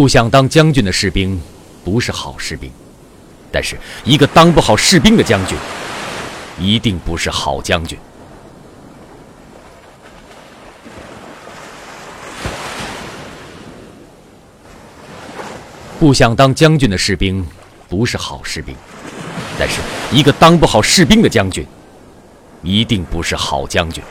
不想当将军的士兵不是好士兵。但是一个当不好士兵的将军一定不是好将军。不想当将军的士兵不是好士兵。但是一个当不好士兵的将军一定不是好将军。